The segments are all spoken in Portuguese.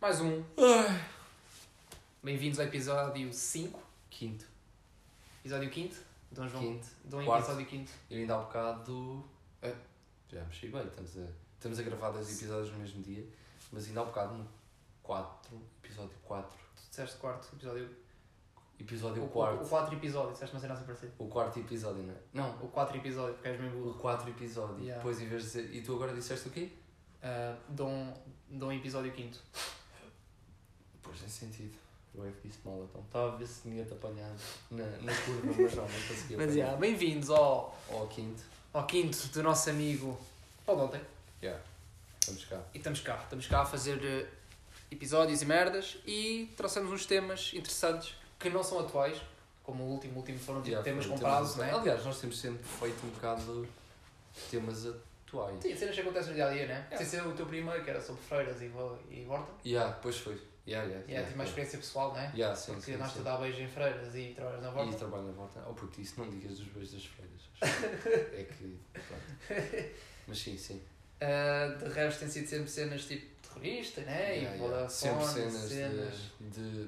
Mais um. Bem-vindos ao episódio 5. Quinto. Episódio 5. Dom João. Quinto. Dom Quarto. episódio 5. Eu ainda há bocado. ah, já mexi bem, estamos a, estamos a gravar dois episódios no mesmo dia, mas ainda há bocado no 4, episódio 4. Tu disseste quarto episódio. Episódio o, 4. O 4 episódio. Disseste uma cena assim parecida. O quarto episódio, não é? Não, O 4 episódio, porque és meio o burro. 4 episódio. Yeah. Depois, em vez de dizer. E tu agora disseste o quê? Uh, Dom, Dom episódio 5. Pois tem sentido. Eu é que disse mal então. Estava a ver se tinha-te apanhado na, na curva, mas não, não conseguia. Mas já, bem-vindos ao, ao quinto. ao quinto do nosso amigo Paulo ontem. Yeah. Vamos cá. E estamos cá. Estamos cá a fazer eh, episódios e merdas e trouxemos uns temas interessantes que não são atuais, como o último, o último foram tipo, Yeah, temas com prazo, não é? Aliás, nós temos sempre feito um bocado temas atuais. Sim, cenas que acontecem no dia a dia, né? Yeah. Sem ser o teu primeiro, que era sobre freiras e, e horta. Yeah, pois foi. Yeah, yeah, E é tipo uma experiência pessoal, né? Yeah, sim, Porque sim, andaste sim. a dar beijos em freiras e trabalhas na E horta. trabalho na volta. Oh, porque isso não digas dos beijos das freiras. é que. pronto. Mas sim, sim. Ah, de resto, tem sido sempre cenas tipo terrorista, né? Yeah, e yeah. Sempre cenas, cenas. De, de,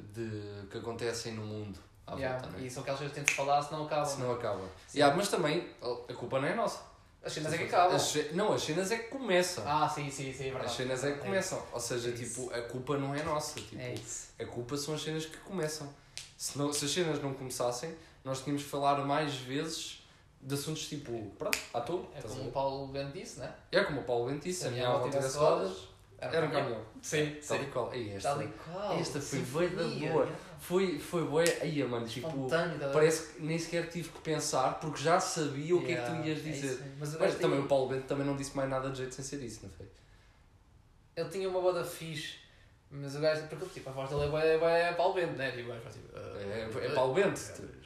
de- que acontecem no mundo à Yeah, volta, né? E são aquelas coisas que de falar, senão acabam. Se não acaba. Sim. Yeah, mas também a culpa não é nossa. As cenas é que acabam. As não, as cenas é que começam. Ah, sim, sim, sim, é verdade. as cenas é que começam. Ou seja, É tipo, a culpa não é nossa. Tipo, É. A culpa são as cenas que começam. Se, não, se as cenas não começassem, nós tínhamos que falar mais vezes de assuntos tipo, pronto, à toa. É como o Paulo Bento disse, né? É como o Paulo Bento disse, Se a minha avó tivesse tivesse rodas, era um caminhão. Sim, Tal e qual. Ei, esta, Tal e qual. esta foi bué da boa. yeah. Foi, foi boa. Aí, mano, tipo, tá parece que nem sequer tive que pensar porque já sabia o que é que Yeah, tu ias é dizer. isso. Mas, Mas também o Paulo Bento também não disse mais nada de jeito sem ser isso, não foi? Ele tinha uma boda fixe, mas o gajo, porque tipo, a voz dele é bué- é bué Paulo Bento, né? Tipo, faz tipo. É, é Paulo Bento.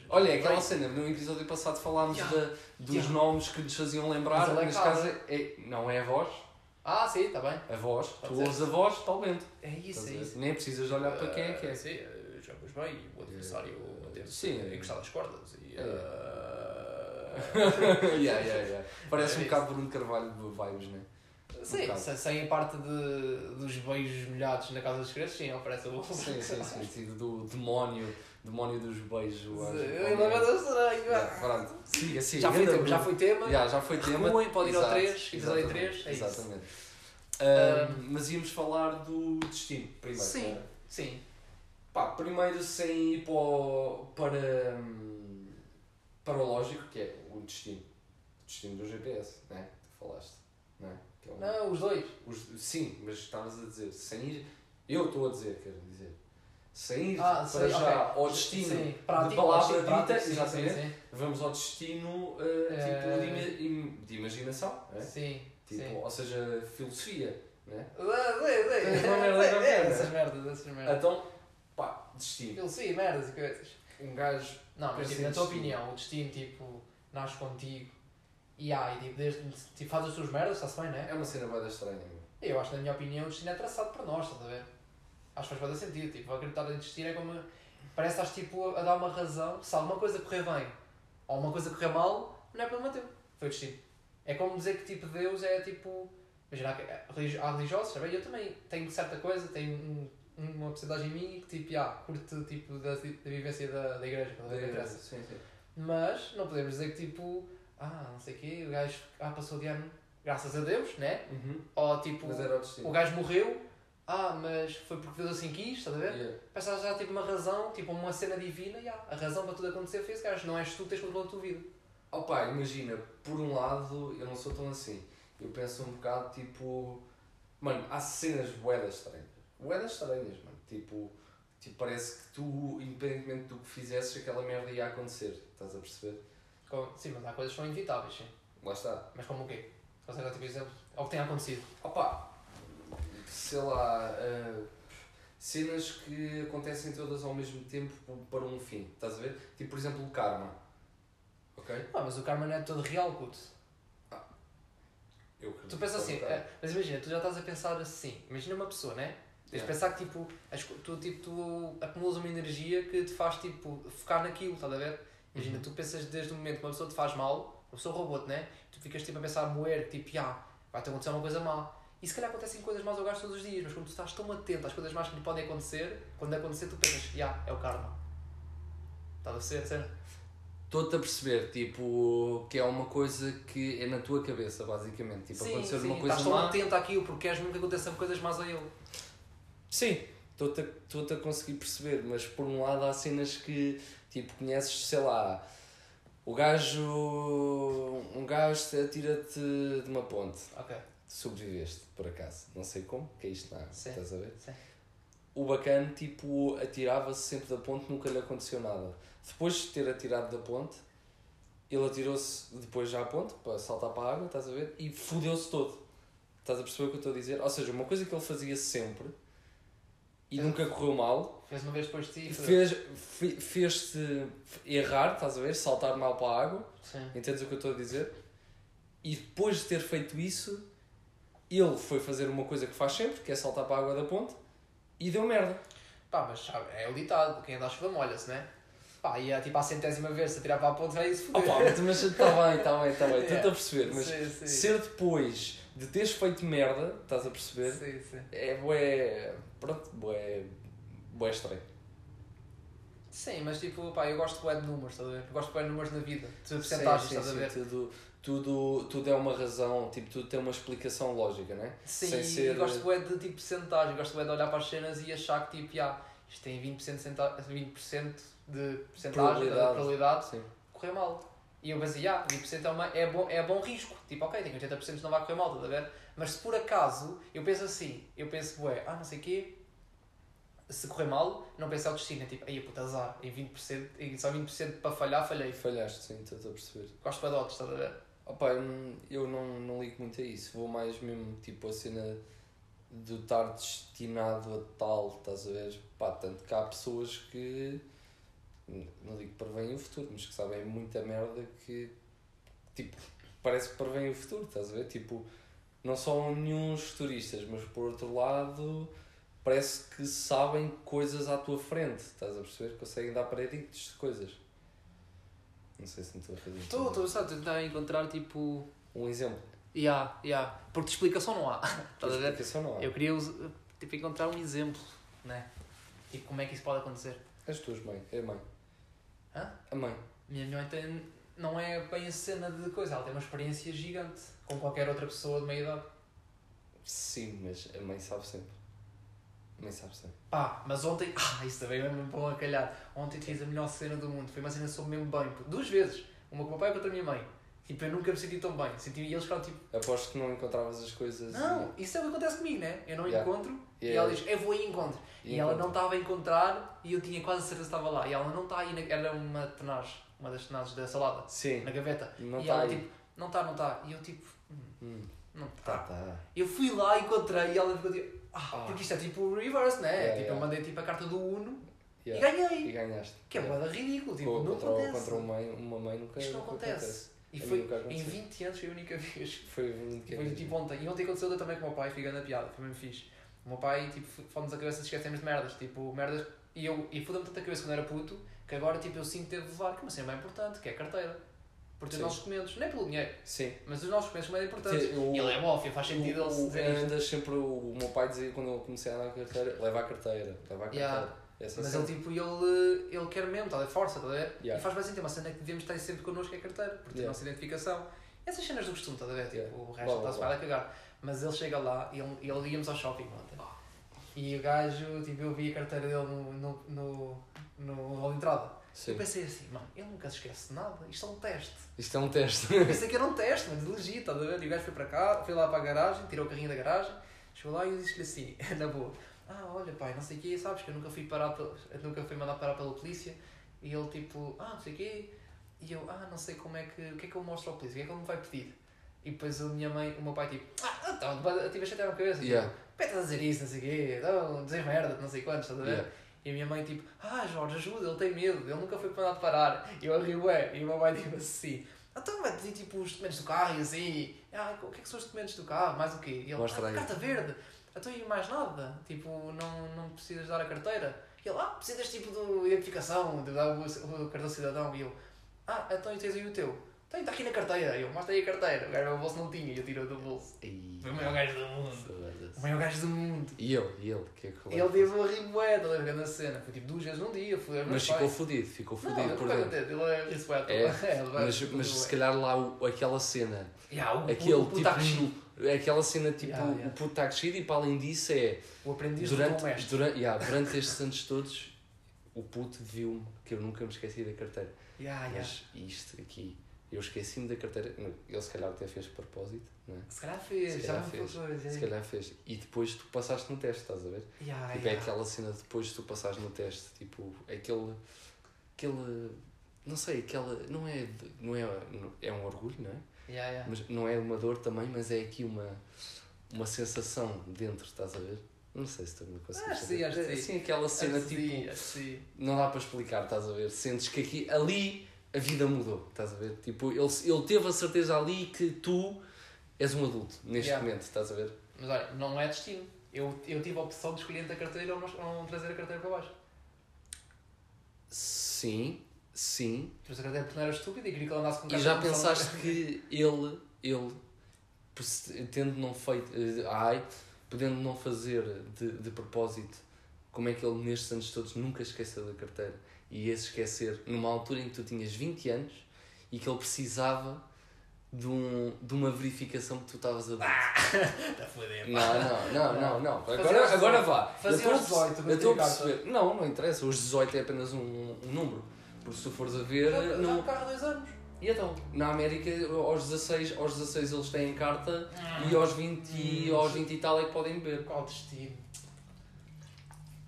Olha, é aquela cena, no episódio passado falámos Yeah. da- dos Yeah. nomes que nos faziam lembrar, Mas é neste caso é, é- não é a voz, Ah, sim, está bem. a voz, tu ouves a voz, Bento. É isso, é isso. Nem precisas de olhar para quem é que é. Sim, eh, jogas bem, o adversário manteve-se Sim. encostado às cordas e. É. eh, yeah, yeah, yeah. Parece É um bocado Bruno Carvalho de vibes, né? Sim, bocado. sem, sem a parte de, dos beijos molhados na casa dos crianças, sim, ele parece o. Sim, sim, sim, sim, do demónio, demónio dos beijos. eu acho. Ele não é estranho. Yeah, Pronto, siga, siga. Já foi tema, já foi tema. Yeah, já foi tema. Recuem, pode ir ao Exato, 3, episódio exatamente, 3, é isso. Exatamente. Ahm, mas íamos falar do destino primeiro. Sim. né? Sim. Pá, primeiro sem ir para, o- para, hum, para o lógico, que é o destino. O destino do GPS, né? Tu falaste, não é? Que é um- Não, os dois. os- sim, mas estavas a dizer, sem ir. Eu estou a dizer, quero dizer. Sem ir Ah, para sei, já ok. ao destino Sim, de prático, palavra sim, dita, prático, sim, exatamente. sim, vamos ao destino uh, tipo, Eh, de, im- de imaginação, não é? Sim. Tipo, sim. ou seja, filosofia, né? Sim, sim, sim. É Sim, é? Essas merdas, essas merdas. Então, pá, destino. Sim, merdas e coisas. Um gajo. Não, mas tipo, na tua opinião, o destino tipo, nasce contigo e ai, tipo, desde, tipo, faz as tuas merdas, está-se bem, né? É uma cena bem estranha. Eu acho que, na minha opinião, o destino é traçado por nós, estás a ver? Acho que faz bastante sentido. Tipo, acreditar em destino é como. Parece que estás tipo, a dar uma razão. Se alguma coisa correr bem ou uma coisa correr mal, não é problema teu. Foi o destino. É como dizer que tipo, Deus é tipo. Imagina, há religi- há religiosos, sabe? eu também tenho certa coisa, tenho um, uma porcentagem em mim que tipo, ah, curte tipo, da, da vivência da, da igreja, ver? Não interessa. Sim, sim. Mas não podemos dizer que tipo, ah, não sei o quê, o gajo ah, passou de ano, graças a Deus, né? Uhum. Ou tipo, o gajo morreu, ah, mas foi porque Deus assim quis, estás a ver? Yeah. Parece que já tipo uma razão, tipo uma cena divina, e ah, a razão para tudo acontecer foi esse gajo, não és tu que tens controle da tua vida. Opa, imagina, por um lado, eu não sou tão assim. Eu penso um bocado tipo. Mano, há cenas boedas estranhas. Boedas estranhas, mano. Tipo, tipo, parece que tu, independentemente do que fizesses, aquela merda ia acontecer. Estás a perceber? Com- Sim, mas há coisas que são inevitáveis, sim. Lá está. Mas como o quê? Consegue dar tipo exemplo? Ou o que tem acontecido? Opa, sei lá. ah, cenas que acontecem todas ao mesmo tempo para um fim. Estás a ver? Tipo, por exemplo, o karma. Ok? Ah, mas o karma não é todo real, puto. Eu acredito Tu pensas é assim, um eh, mas imagina, tu já estás a pensar assim, imagina uma pessoa, né? Tens de Yeah. pensar que tipo, as tu, tipo, tu acumulas uma energia que te faz tipo, focar naquilo, estás a ver? Imagina, Uhum. tu pensas desde o momento que uma pessoa te faz mal, uma pessoa roubou-te, né? Tu ficas tipo a pensar, moer, tipo, ah, vai-te acontecer uma coisa má. E se calhar acontecem coisas más ao gajo todos os dias, mas quando tu estás tão atento às coisas más que lhe podem acontecer, quando acontecer, tu pensas, ah, é o karma. Estás a ser, sério? Estou-te a perceber, tipo, que é uma coisa que é na tua cabeça, basicamente. Tipo, sim, acontecer sim, uma coisa estás tão má. atento àquilo porque queres que aconteçam coisas más a ele. Sim, estou-te a, estou-te a conseguir perceber, mas por um lado há cenas que, tipo, conheces, sei lá, o gajo. Um gajo atira-te de uma ponte. Ok. Sobreviveste, por acaso. Não sei como, que é isto na água, Sim. estás a ver? Sim. O bacana, tipo, atirava-se sempre da ponte, nunca lhe aconteceu nada. Depois de ter atirado da ponte, ele atirou-se depois já à ponte, para saltar para a água, estás a ver? E fodeu-se todo. Estás a perceber o que eu estou a dizer? Ou seja, uma coisa que ele fazia sempre e nunca correu mal, Fez uma vez depois de ti. fez, fe- fez-te errar, estás a ver? Saltar mal para a água, Sim. entendes o que eu estou a dizer? E depois de ter feito isso, ele foi fazer uma coisa que faz sempre, que é saltar para a água da ponte, e deu merda. Pá, mas sabe, é o ditado, quem anda à chuva molha-se, né? Pá, e é tipo à centésima vez, se atirar para a ponte, vai se foder. Opa, mas está bem, está bem, está bem, Yeah. a perceber, mas Sim, sim. ser depois de teres feito merda, estás a perceber? Sim, sim. É bué. Pronto, bué. bué estranho. Sim, mas tipo, pá, eu gosto bué de números, estás a ver? Eu gosto bué de números na vida, de porcentagens, estás a ver? Tudo, tudo, tudo é uma razão, tipo, tudo tem uma explicação lógica, não é? Sim, sem e ser- gosto bué de tipo porcentagem, gosto bué de olhar para as cenas e achar que tipo, já, isto tem 20%, de centa- 20 de porcentagem, Probabilidade. de probabilidade Sim. de correr mal. E eu pensei, já, 20% é, uma, é, bom, é bom risco. Tipo, ok, tem 80% de não vai correr mal, estás a ver? Mas se por acaso, eu penso assim, eu penso, bué, ah, não sei o quê, se correr mal, não penso ao destino, é tipo, aí puta azar, em 20%, e só 20% para falhar, falhei. Falhaste, sim, estou a perceber. Gosto de odds, estás a ver? Opa, eu, não, não, ligo muito a isso. Vou mais mesmo, tipo, a cena de estar destinado a tal, estás a ver? Pá, tanto que há pessoas que, não digo que preveem o futuro, mas que sabem muita merda que, tipo, parece que preveem o futuro, estás a ver? Tipo, não são nenhum futuristas, mas por outro lado, parece que sabem coisas à tua frente, estás a perceber? Conseguem dar preditos de coisas. Não sei se me estou a fazer Estou, estou só a tentar encontrar tipo. Um exemplo. Ya, ya. Porque de explicação não há. Estás a ver? Explicação não há. Eu queria tipo, encontrar um exemplo, né? Tipo, como é que isso pode acontecer? As tuas mães, é a mãe. Hã? A mãe. Minha mãe tem, não é bem a cena de coisa, ela tem uma experiência gigante, com qualquer outra pessoa de meia idade. Sim, mas a mãe sabe sempre. A mãe sabe sempre. Pá, mas ontem, ah, isso também é mesmo bom a calhar. Ontem fiz a melhor cena do mundo, foi uma cena soube mesmo bem, duas vezes, uma com o meu pai e outra com a minha mãe. Tipo, eu nunca me senti tão bem, senti, e eles ficaram tipo, Aposto que não encontravas as coisas. não, isso é o que acontece comigo, né? Eu não Yeah. encontro, e ela diz, eu vou e encontro. E E, ela não estava a encontrar e eu tinha quase certeza que estava lá. E ela não está aí, na, era uma tenaz, uma das tenazes da salada, Sim, na gaveta. não e está ela aí. tipo, não está, não está. E eu tipo, hum, Hum, não tá, está. tá. Eu fui lá, encontrei e ela ficou tipo, ah, Ah. porque isto é tipo o reverse, né? Yeah, tipo, yeah. eu mandei tipo a carta do Uno Yeah. e ganhei. E ganhaste. Que é Yeah. boeda ridículo, tipo, não contra, acontece. contra uma mãe, uma mãe nunca, Isto não nunca acontece. E A foi, em aconteceu. 20 anos foi a única vez. Foi que Foi tipo ontem. E ontem aconteceu também com o meu pai, fica na piada, foi mesmo fixe. O meu pai, tipo, fomos a cabeça de esquecemos de merdas. Tipo, merdas. E eu e foda-me tanta cabeça quando era puto que agora, tipo, eu sinto ter de levar, que é uma cena bem importante, que é a carteira. Porque os nossos documentos, não é pelo dinheiro, Sim. mas os nossos documentos são bem importantes. O- E ele é mófia, faz sentido ele se o, dizer isto. andas sempre, o, o meu pai dizia quando eu comecei a andar a carteira, leva a carteira, leva a carteira. Yeah. Essa Mas cena. ele, tipo, ele, ele quer mesmo, está a força, está a ver? Yeah. E faz bem sentido, uma cena que devemos ter sempre connosco que é a carteira, porque tem a Yeah. nossa identificação. Essas cenas do costume, está a ver? Tipo, Yeah. o resto está-se vai a cagar. Mas ele chega lá e ele, ele íamos ao shopping ontem. E o gajo, tipo, eu vi a carteira dele no, no, no, no hall de entrada. Sim. Eu pensei assim, mano, ele nunca se esquece de nada, isto é um teste. Isto é um teste. Eu pensei que era um teste, mas legit, estás a ver? E o gajo foi para cá, foi lá para a garagem, tirou o carrinho da garagem, chegou lá e eu disse-lhe assim, na boa, ah, olha pai, não sei o quê, sabes que eu nunca fui, parar nunca fui mandado parar pela polícia. E ele tipo, ah, não sei o quê. E eu, ah, não sei como é que, o que é que eu mostro ao polícia, o que é que ele me vai pedir? E depois a minha mãe, o meu pai tipo, ah, então, tive a chatear a cabeça, Yeah. tipo, peta a dizer isso, não sei o quê, não, dizer merda, não sei quantos, estás a ver? Yeah. E a minha mãe tipo, ah Jorge, ajuda, ele tem medo, ele nunca foi mandado parar. E eu rio, é, e o meu pai tipo assim, então vai pedir tipo os documentos do carro e assim, ah, o que é que são os documentos do carro, mais o quê? E ele, Mostra ah, aí. carta verde, então e mais nada, tipo, não, não precisas dar a carteira. E ele, ah, precisas tipo de identificação, de dar o, o cartão cidadão. E eu, Ah, então e tens aí o teu? Tem, está aqui na carteira. Eu, mostra aí a carteira. O gajo no bolso não tinha e eu tiro do bolso. Foi o maior gajo do mundo. O maior gajo do mundo. E ele, e ele, o que é que E ele teve uma ribueta, tá lembra na cena? Foi tipo duas vezes num dia. Foi Mas ficou fodido, ficou fodido por dentro. ele é ribueta. É? vai- Mas, mas se calhar lá o- aquela cena, Yeah, o, aquele o, o, tipo. Aquela cena tipo, Yeah, yeah. o puto está crescido e para além disso é. o aprendiz do Durante, teu mestre. durante, yeah, durante estes anos todos, o puto viu-me que eu nunca me esqueci da carteira. Yeah, yeah. Mas isto aqui, eu esqueci-me da carteira. Ele se calhar até fez propósito, não é? Se calhar fez, Se já calhar não fez. coisa. Se calhar fez. E depois tu passaste no teste, estás a ver? Yeah, Tipo, é yeah. aquela cena depois de tu passares no teste, tipo, aquele. aquele. Não sei, aquela. Não é. Não é, é um orgulho, não é? Yeah, yeah. Mas não é uma dor também, mas é aqui uma. uma sensação dentro, estás a ver? Não sei se tu me consegues que sim, saber. Assim, aquela cena tipo. Não dá para explicar, estás a ver? Sentes que aqui, ali, a vida mudou, estás a ver? Tipo, ele, ele teve a certeza ali que tu és um adulto, neste Yeah. momento, estás a ver? Mas olha, não é destino. Eu, eu tive a opção de escolher entre a carteira ou não, não trazer a carteira para baixo. Sim, sim. Trouxe a carteira porque não era estúpido e queria que ele andasse com E já de pensaste que ele, ele tendo não feito, eh, ai, podendo não fazer de, de propósito, como é que ele nestes anos todos nunca esqueceu da carteira e ia se esquecer numa altura em que tu tinhas 20 anos e que ele precisava de, um, de uma verificação que tu estavas a dar. Está a foder, Não, não, não, não, não. Agora, agora 18. vá. Fazia eu a 18, perce- eu estou a perceber. Não, não interessa. Os 18 é apenas um, um número. Porque se tu fores a ver, Já, já no, o carro há dois anos. E então? na América, aos 16, aos 16 eles têm carta Ah. e aos 20, e Hum. aos 20 e tal é que podem beber. Qual destino?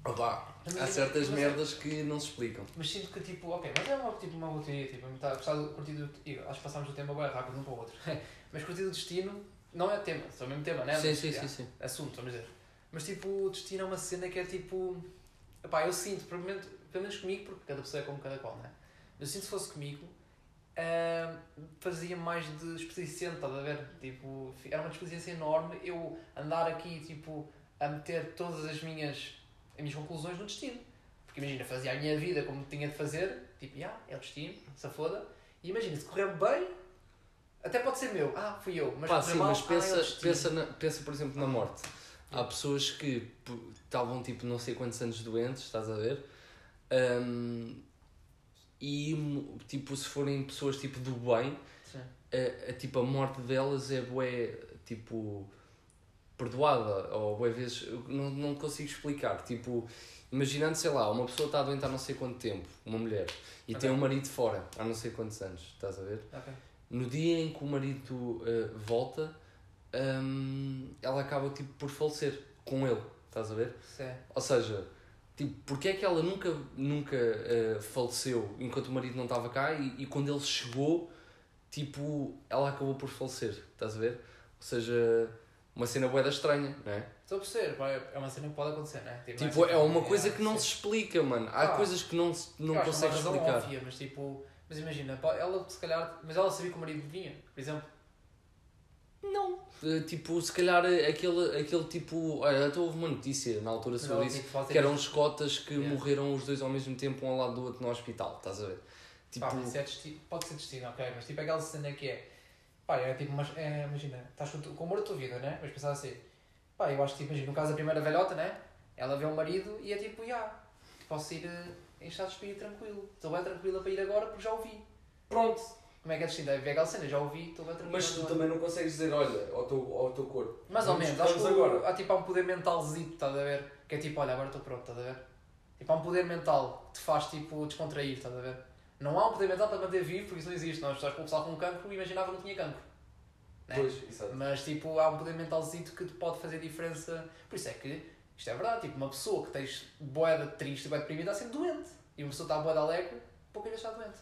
Opa, há é- certas mas é- merdas que não se explicam. Mas sinto que tipo, ok, mas é uma, tipo, uma boa teoria, tipo, eu estava a gostar do curtido, acho que passámos o tempo bem rápido um para o outro. mas curtido destino não é tema, só o mesmo tema, né? Sim, Mas, sim, sim, sim. Assunto, vamos dizer. Mas tipo, o destino é uma cena que é tipo. Epá, eu sinto, pelo menos, pelo menos comigo, porque cada pessoa é como cada qual, né? Eu sinto se fosse comigo, ah, fazia mais de expediente, estás a ver? Tipo, era uma expediência enorme eu andar aqui, tipo, a meter todas as minhas, as minhas conclusões no destino. Porque imagina, fazia a minha vida como tinha de fazer, tipo, ah, é o destino, se foda. E imagina, se correr bem, até pode ser meu, ah, fui eu, mas Pá, sim, mal, mas ah, pensa, destino. pensa, na- pensa, por exemplo, na morte. Há pessoas que estavam tipo não sei quantos anos doentes, estás a ver? Ahm, e tipo, se forem pessoas tipo do bem, a, a, tipo, a morte delas é bué, tipo, perdoada, ou bué vezes, não, não consigo explicar, tipo, imaginando, sei lá, uma pessoa está doente há não sei quanto tempo, uma mulher, e tem Ok. um marido fora há não sei quantos anos, estás a ver? Ok. No dia em que o marido eh, volta, hum, ela acaba tipo por falecer com ele, estás a ver? Sim. Ou seja, tipo, porque é que ela nunca, nunca eh, faleceu enquanto o marido não estava cá e, e quando ele chegou, tipo, ela acabou por falecer, estás a ver? Ou seja, uma cena boeda estranha, não é? Estou a perceber, pá, é uma cena que pode acontecer, né? não Tipo, é uma coisa yeah, que não se explica, mano. Há Ah, coisas que não, se- não é consegues explicar. óbvia, mas tipo, mas imagina, pá, ela se calhar, mas ela sabia que o marido vinha, por exemplo. Não. Eh, Tipo, se calhar eh, aquele, aquele tipo. Até houve uma notícia na altura sobre isso. tipo, Que eram visto- os cotas que Yeah. morreram os dois ao mesmo tempo, um ao lado do outro no hospital, estás a ver? Tipo, Pá, é destino, pode ser destino, ok, mas tipo aquela cena que é, pá, é tipo, mas, é, imagina, estás com, com o amor da tua vida, né? Mas pensar assim, pá, eu acho que, tipo, imagina, no caso da primeira velhota, né? Ela vê o marido e é tipo, já, posso ir eh, em estado de espírito tranquilo, estou bem tranquila para ir agora porque já o vi. pronto. Como é que é destino? É aquela cena, já o vi, estou bem tranquila. Mas tu agora. também não consegues dizer, olha, ao teu, ao teu corpo. Mais ou menos, acho que agora. há, tipo, há um poder mentalzito, estás a ver? Que é tipo, olha, agora estou pronto, estás a ver? Tipo, há um poder mental que te faz tipo, descontrair, estás a ver? Não há um poder mental para te manter vivo, porque isso não existe. Nós estás com o pessoal com cancro e imaginava que não tinha cancro. Né? Pois, exato. Mas tipo, há um poder mentalzito que te pode fazer diferença. Por isso é que isto é verdade, tipo, uma pessoa que tens boeda triste e boeda deprimida está sempre doente. E uma pessoa que está boeda alegre, poucas vezes está doente.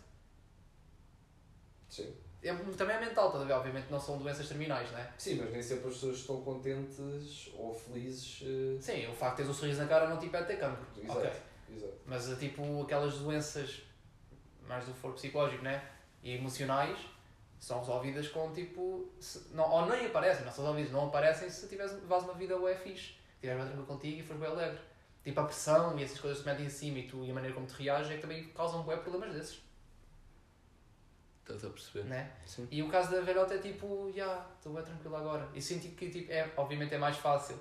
Sim. É, também é mental, estás a ver? Obviamente não são doenças terminais, não é? Sim, mas nem sempre as pessoas estão contentes ou felizes. eh, Sim, o facto de teres um sorriso na cara não te impede de ter cancro. Exato. Ok. Exato. Mas é tipo aquelas doenças mais do foro psicológico, né? E emocionais são resolvidas com tipo. se- não, ou nem aparecem, não são resolvidas, não aparecem se tiveres levas uma vida bué fixe. Bem tranquilo contigo e fores bem alegre. Tipo a pressão e essas coisas que te metem em cima e tu e a maneira como te reages é que também causam bué problemas desses. Estás a perceber? né? Sim. E o caso da velhota é tipo, já, estou bem tranquilo agora. E senti que, tipo, é, obviamente é mais fácil.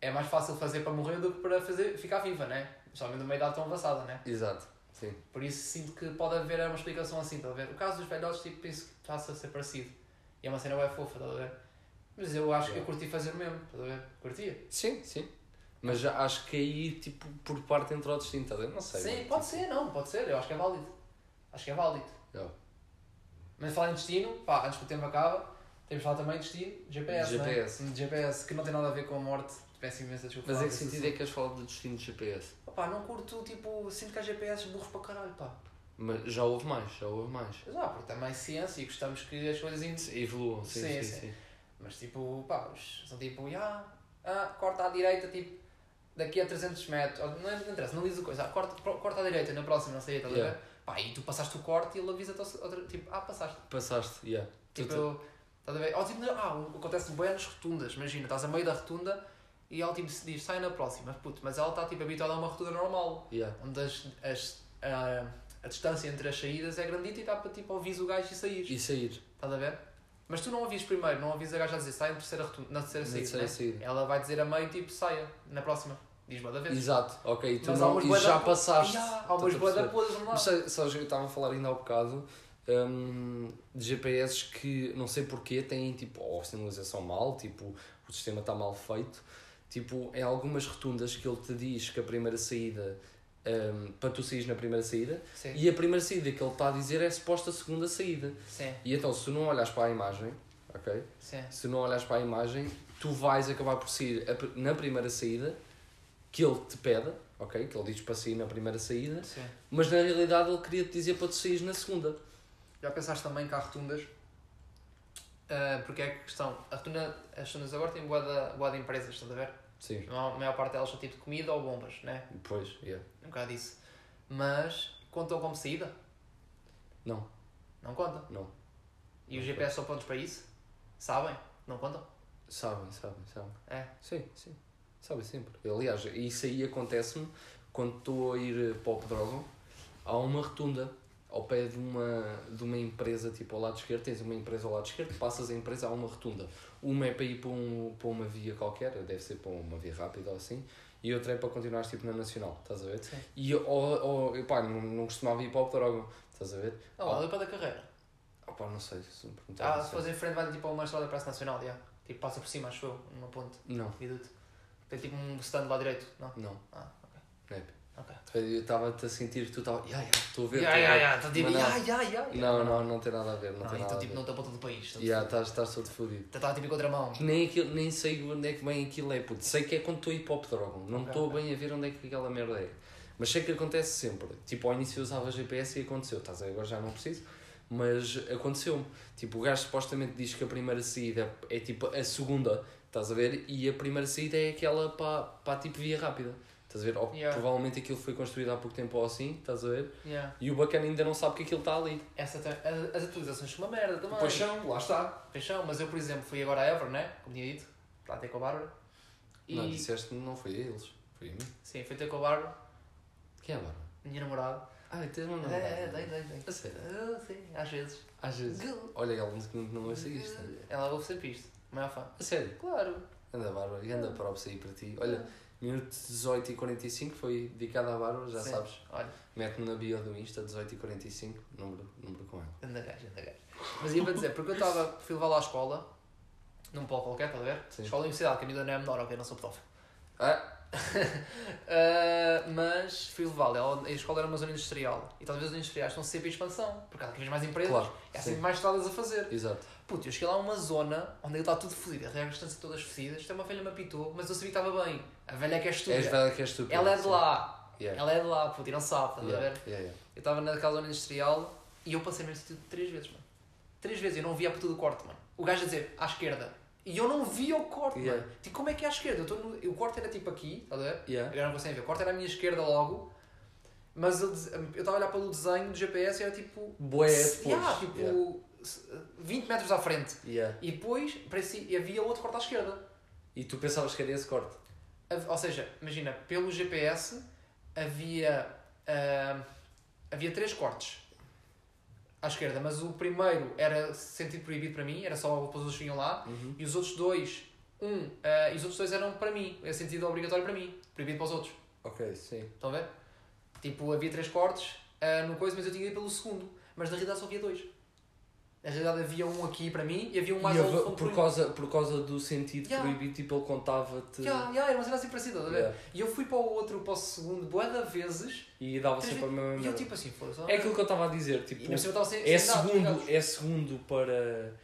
É mais fácil fazer para morrer do que para fazer, ficar viva, né? Somente numa idade tão avançada, né? Exato. Sim. Por isso sinto que pode haver uma explicação assim, estás a ver? O caso dos velhotes, tipo, penso que passa a ser parecido. E é uma cena bem fofa, estás a ver? Mas eu acho que eu curti fazer o mesmo, estás a ver? Curtia. Sim, sim. Mas já acho que aí, tipo, por parte entre o destino, estás a ver? Não sei. Sim, pode ser, não, pode ser, eu acho que é válido. Acho que é válido. Yeah. Mas falar em destino, pá, antes que o tempo acabe, temos de falar também de destino, GPS, GPS. Né? GPS, que não tem nada a ver com a morte. Peço imensa desculpa. Mas é que sentido é que queres falar do destino de GPS? Pá, não curto, tipo, sinto que há GPS burros para caralho, pá. Mas já houve mais, já houve mais. Mas ah, porque também é ciência e gostamos que as coisas... in- Evoluam, sim, Sim, sim, sim. sim. Mas tipo, pá, são tipo, ah, ah, corta à direita, tipo, daqui a 300 metros. Não, não interessa, não diz a coisa. Ah, corta, corta à direita, na próxima, não sei, estás Yeah. a ver? Pá, e tu passaste o corte e ele avisa-te outra- tipo, ah, passaste. Passaste, yeah. Tipo, estás a ver? Ou, tipo, ah, o- acontece bem nas rotundas, imagina, estás a meio da rotunda e ela tipo se diz, sai na próxima, puto, mas ela está tipo habituada a uma rotunda normal, yeah. onde as, as, a, a distância entre as saídas é grandita e dá para tipo ouvir o gajo e sair. E sair. Estás a ver? Mas tu não ouvis primeiro, não ouvis a gaja a dizer sai na terceira, na terceira Na saída. terceira né? saída. Ela vai dizer a meio tipo saia na próxima. Diz boa da vez. Exato, ok. Tu Mas não, e já da- passaste. Ya, há umas Estou a boa da perceber. podres, não Mas sabes, eu estava a falar ainda há bocado hum, de GPS que não sei porquê têm tipo ou a sinalização mal, tipo o sistema está mal feito. Tipo, em algumas rotundas que ele te diz que a primeira saída hum, para tu saís na primeira saída Sim. e a primeira saída que ele está a dizer é suposta segunda saída. Sim, E então, se tu não olhas para a imagem, ok? sim. Se não olhas para a imagem, tu vais acabar por sair a na primeira saída que ele te pede, ok? Que ele diz para sair na primeira saída, mas na realidade ele queria te dizer para tu sair na segunda. Já pensaste também que há rotundas? Ah, porque é que questão, a rotunda, as rotundas agora têm boa de, boa de empresas, estás a ver? Sim. A maior parte delas são tipo de comida ou bombas, né? Pois, yeah. Um bocado disso. Mas contam como saída? Não, Não contam. não. E os Não GPS são prontos para isso? Sabem? Não contam? Sabem, sabem, sabem. É. Sim, sim. Sabem sempre. Aliás, isso aí acontece-me quando estou a ir para o Pedrógão. Há uma rotunda ao pé de uma, de uma empresa, tipo ao lado esquerdo, tens uma empresa ao lado esquerdo, passas a empresa, há uma rotunda. Uma é para ir para, um, para uma via qualquer, deve ser para uma via rápida ou assim, e outra é para continuar tipo na Nacional, estás a ver? Sim. E ou, ou, pá, não, não costumava ir para o Pedrógão, estás a ver? Não, Ah. ali para da carreira. Ah, pá, não sei se me perguntar. Ah, se fores em frente vai tipo a uma estrada da Praça Nacional, já. Tipo, passa por cima, acho eu, numa ponte, Não, viaduto. Tem tipo um stand lá direito, não? não. Ah. Não é. Ok. Eu estava-te a sentir que tu estavas. Ya, ya, estou a ver. Ver." ya, tá tipo, não. ya, ya, ya, ya. Não, não, não tem nada a ver. Não, Não, tem então nada tipo, a não ver. estou a ponta do país. tipo- estás, estás todo fodido. Estava tipo em contramão. Nem, aquilo, nem sei onde é que vem aquilo é, puto. Sei que é quando estou para o Pedrógão. Não estou ok. bem a ver onde é que aquela merda é. Mas sei que acontece sempre. Tipo, ao início eu usava GPS e aconteceu. Estás a ver? Agora já não preciso. Mas aconteceu-me. Tipo, o gajo supostamente diz que a primeira saída é tipo a segunda. Estás a ver? E a primeira saída é aquela para, para tipo via rápida. Estás a ver? Ou Yeah. provavelmente aquilo foi construído há pouco tempo ou assim. Estás a ver? Yeah. E o bacana ainda não sabe que aquilo está ali. Essa tem- as, atualizações são uma merda também. são, lá está. Pois são, mas eu, por exemplo, fui agora a Ever, né? Como tinha dito, lá ter com a Bárbara. E... Não, disseste não foi a eles. Foi a mim. Sim, fui ter com a Bárbara, Quem é a Bárbara? minha namorada. Ah, tens uma É, namorada. é, dei, dei, dei. A sério? Ah, sim, às vezes. Às vezes. Olha, ela não, não ouça isto. Ela ouve sempre isto. Maior fã. A sério. Claro. Anda Bárbara, e anda props aí para ti. Olha, minuto 18 e 45 foi dedicado à Bárbara, já Sim. sabes. Olha, Mete-me na bio do Insta, 18 e 45, número, número com ela. anda gajo, anda gajo. Mas ia para dizer, porque eu estava, fui levá-la à escola, num polo qualquer, estás a ver? Sim. Escola Universidade, que a ainda não é menor, ok, não sou pedófilo. Ah, Ah, mas fui levá-la, a escola era uma zona industrial e talvez os industriais estão sempre em expansão, porque há cada vez mais empresas, claro. há sim. sempre mais estradas a fazer. Exato. Puto, eu cheguei lá a uma zona onde está tudo fodido, as regras estão todas fodidas. Isto é uma velha me apitou, mas eu sabia que estava bem. A velha é que é estúpida. És velha que és estúpida. Ela é de lá. Yeah. Ela é de lá, puto, e não sabe, estás a Yeah, ver? yeah, yeah. Eu estava naquela zona industrial e eu passei nesse sítio três vezes, mano. Três vezes, eu não via a puta do corte, mano. O gajo a dizer, à esquerda. E eu não via o corte, Yeah. mano. Tipo, como é que é à esquerda? Eu no... O corte era tipo aqui, estás a ver? Yeah. Agora não conseguem ver. O corte era à minha esquerda logo. Mas eu estava a olhar pelo desenho do GPS e era tipo... Depois. Yeah, tipo, Yeah. 20 metros à frente. Yeah. E depois, parecia, havia outro corte à esquerda. E tu pensavas que era esse corte? Ou seja, imagina, pelo GPS havia, ah, havia três cortes. à esquerda, mas o primeiro era sentido proibido para mim, era só os outros vinham lá, Uhum. e os outros dois, um, ah, e os outros dois eram para mim, é sentido obrigatório para mim, proibido para os outros. Ok, sim. Estão a ver? Tipo, havia três cortes ah, no coisa, mas eu tinha ido pelo segundo. Mas na realidade só havia dois. Na realidade havia um aqui para mim e havia um mais E ao fundo por, causa, por causa do sentido Yeah. proibido, tipo, ele contava-te. Yeah, yeah, era uma cena assim parecida? Yeah. E eu fui para o outro, para o segundo, boa de vezes, E dava sempre a mesma e eu tipo assim, foda-se. É aquilo que eu estava a dizer, tipo, cima sem, é sem segundo, é segundo para,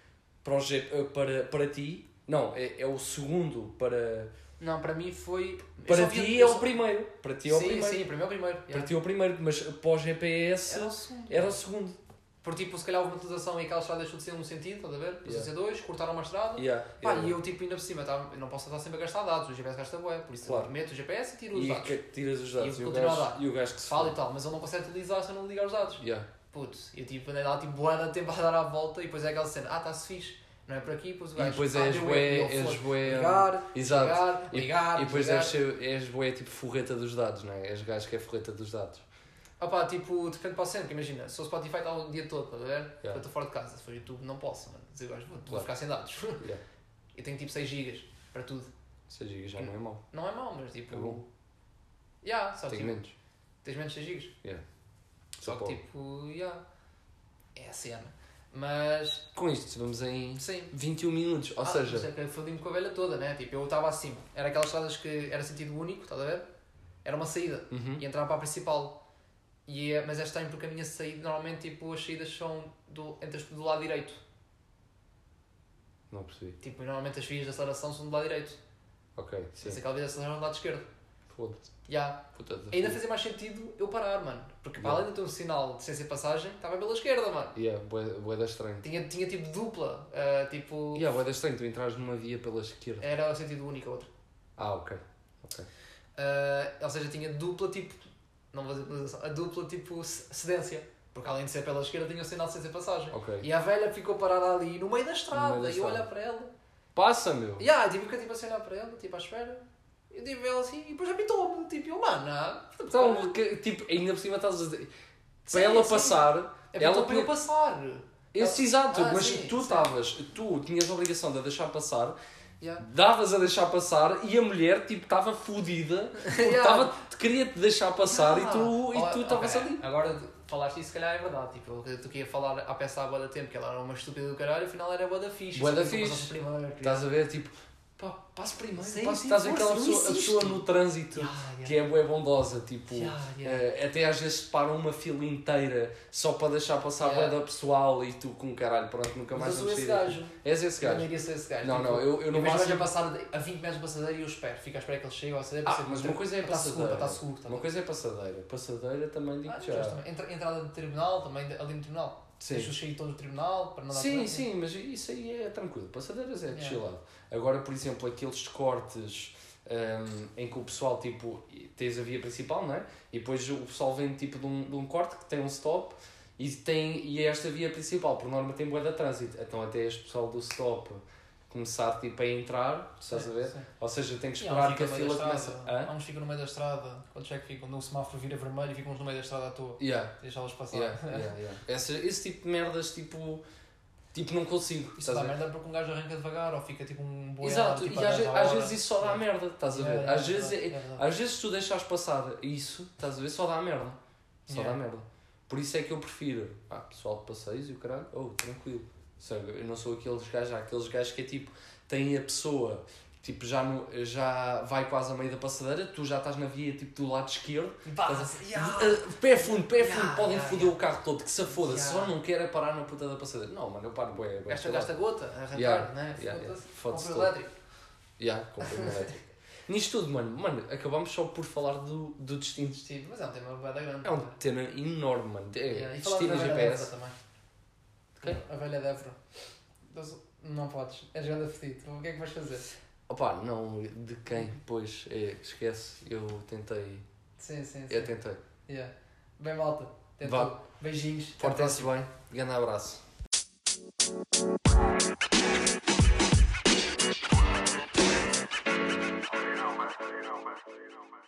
para, eh, para, para ti. Não, é, é o segundo para. Não, para mim foi... Para ti é o primeiro. Para ti é o sim, primeiro. sim, para mim é o primeiro. Para yeah. ti é o primeiro, mas para o GPS Era o segundo. era o segundo. Por tipo, se calhar houve uma utilização e aquela estrada deixou de ser um sentido, estás a ver? Passou a ser dois, cortaram uma estrada. Yeah, Pá, yeah. e eu tipo ainda por cima, tá, eu não posso estar sempre a gastar dados, o GPS gasta bué, por isso Claro. meto o GPS e tiro os E dados. que tiras os dados. E E, o continua a gajo, dar. e o gajo que se Fala e tal, mas ele não consegue utilizar se eu não ligar os dados. Yeah. Putz, eu tipo andei lá tipo boa tempo a dar a volta e depois é aquela cena, ah, está-se fixe, não é por aqui, depois o E gajo. depois ah, és bué, e és bué. Ligar, Exato. ligar, E- ligar. E depois ser, és bué tipo forreta dos dados, não é? És gajo que é forreta dos dados. Opá, tipo, depende para o centro, imagina, se o Spotify está o dia todo, estás a ver? Eu estou fora de casa, se for YouTube não posso, mano. Dizer, vou, vou Claro. ficar sem dados. Yeah. Eu tenho tipo 6 GB para tudo. 6 GB já não é mau. Não é mau, mas tipo. É bom. Yeah, só Tenho tipo, menos. tens menos 6 GB. Yeah. Só Só que tipo, yeah. É a cena. Mas, Com isto, vamos em sim. 21 minutos. Ou Ah, seja, é fodi-me com a velha toda, né? Tipo, eu estava assim. Era aquelas estradas que era sentido único, estás a ver? Era uma saída. uhum. E entrava para a principal. E é, mas é estranho porque a minha saída, normalmente, tipo, as saídas são do, entras do lado direito. não percebi. Tipo, normalmente as vias de aceleração são do lado direito. Ok, sim. aquela via de aceleração é do lado esquerdo. Foda-se. Puta da Ainda fazia mais sentido eu parar, mano. Porque para Yeah. além de ter um sinal de ciência de passagem, estava pela esquerda, mano. Yeah, bué da estranho. Tinha, tinha tipo dupla. ah, tipo. Yeah, bué da estranho, tu entras numa via pela esquerda. Era o sentido único a outra. Ah, ok. Ok. Ah, ou seja, tinha dupla tipo. Não vou dizer utilização, a dupla tipo ce- cedência. Porque além de ser pela esquerda tinha o sinal de ciência de passagem. Ok. E a velha ficou parada ali no meio da estrada. Meio da e eu olhar para ela. Passa, meu! E ah, tipo, eu tipo assim olhar para ela, tipo à espera. Eu tipo ela assim e depois apitou-me. Tipo, eu, mano. Então, que, tipo, ainda por cima estás a dizer. Para ela sim. passar, apitou ela para eu passar. Esse exato, Ah, mas sim, tu estavas, tu tinhas a obrigação de a deixar passar, Yeah. davas a deixar passar e a mulher tipo estava fodida, porque Yeah. estava queria-te deixar passar e tu Ah, e tu estavas ok. ali. Agora falaste isso, se calhar é verdade. Tipo, eu- tu que ia falar a peça há boa da tempo, que ela era uma estúpida do caralho, afinal era boa da fixe. Bué da é fixe. Estás a ver tipo, pá, passo primeiro, Sim, passo, sim, estás aquela pessoa, a pessoa no trânsito Yeah, yeah. que é bué bondosa, tipo, Yeah, eh, até às vezes param uma fila inteira só para deixar passar Yeah. bué da pessoal e tu com caralho, pronto, nunca Mas mais eu sou esse gajo. És esse Eu não gajo. iria ser esse gajo. Não, tipo, não, eu, eu no Eu vejo o gajo máximo... a passar a 20 metros de passadeira e eu espero. Fico à espera que ele chegue ao passadeira. Ah, para ser- mas uma coisa é estar seguro, passadeira. estar seguro. tá Uma bem? coisa é passadeira. Passadeira também digo Ah, já. mas Entrada de tribunal, também ali no tribunal. Sim. Deixa-os sair todos do tribunal para não dar Sim, problema. sim, mas isso aí é tranquilo. Passadeiras é Yeah. chillado. Agora, por exemplo, aqueles cortes hum, em que o pessoal, tipo, tens a via principal, não é? E depois o pessoal vem tipo de um, de um corte que tem um stop e, tem, e é esta via principal, por norma tem boa de trânsito. Então até este pessoal do stop começar tipo, a entrar, estás a ver? Sim. Ou seja, tem que esperar que a fila comece. Há uns ficam no meio da estrada, quando é que ficam? No semáforo vira vermelho e ficam no meio da estrada à toa. Yeah. Deixá-los passar. Yeah, yeah, yeah. Esse, esse tipo de merdas, tipo, tipo não consigo. Isso dá merda porque um gajo arranca devagar ou fica tipo um boiado. Exato, tipo, e às, a ve- 10 às vezes isso só dá merda, estás a ver? Às, é vezes, é- é às vezes tu deixas passar isso, estás a ver? Só dá merda. Só dá merda. Por isso é que eu prefiro, ah, pessoal de passeios e o caralho, oh, tranquilo. Sabe? Eu não sou aqueles gajos, aqueles gajos que é tipo, têm a pessoa, tipo, já, no, já vai quase a meio da passadeira, tu já estás na via tipo do lado esquerdo, Pá, Estás a- yeah. Ah, pé fundo, pé fundo, Yeah, podem yeah, foder o carro todo, que se foda, Yeah. só não quero é parar na puta da passadeira. Não, mano, eu paro, bué, bué, Gasta, gasta gota, arrancar, Yeah, né? yeah, yeah. Todo. elétrico. Yeah, comprei um elétrico. Nisto tudo, mano, mano, acabamos só por falar do, do destino. Destino, mas é um tema bem grande. É um tema enorme, mano. É, Yeah, e destino Évora GPS. também. Quem? A velha. Mas Não podes, és grande fedido. O que é que vais fazer? Opa, não, de quem? Pois, é, esquece, eu tentei. Sim, sim, sim. Eu tentei. Yeah. Bem malta. Tentou. Vá. Beijinhos. Portem-se bem, grande abraço. You know, man. You know, man. You know, man.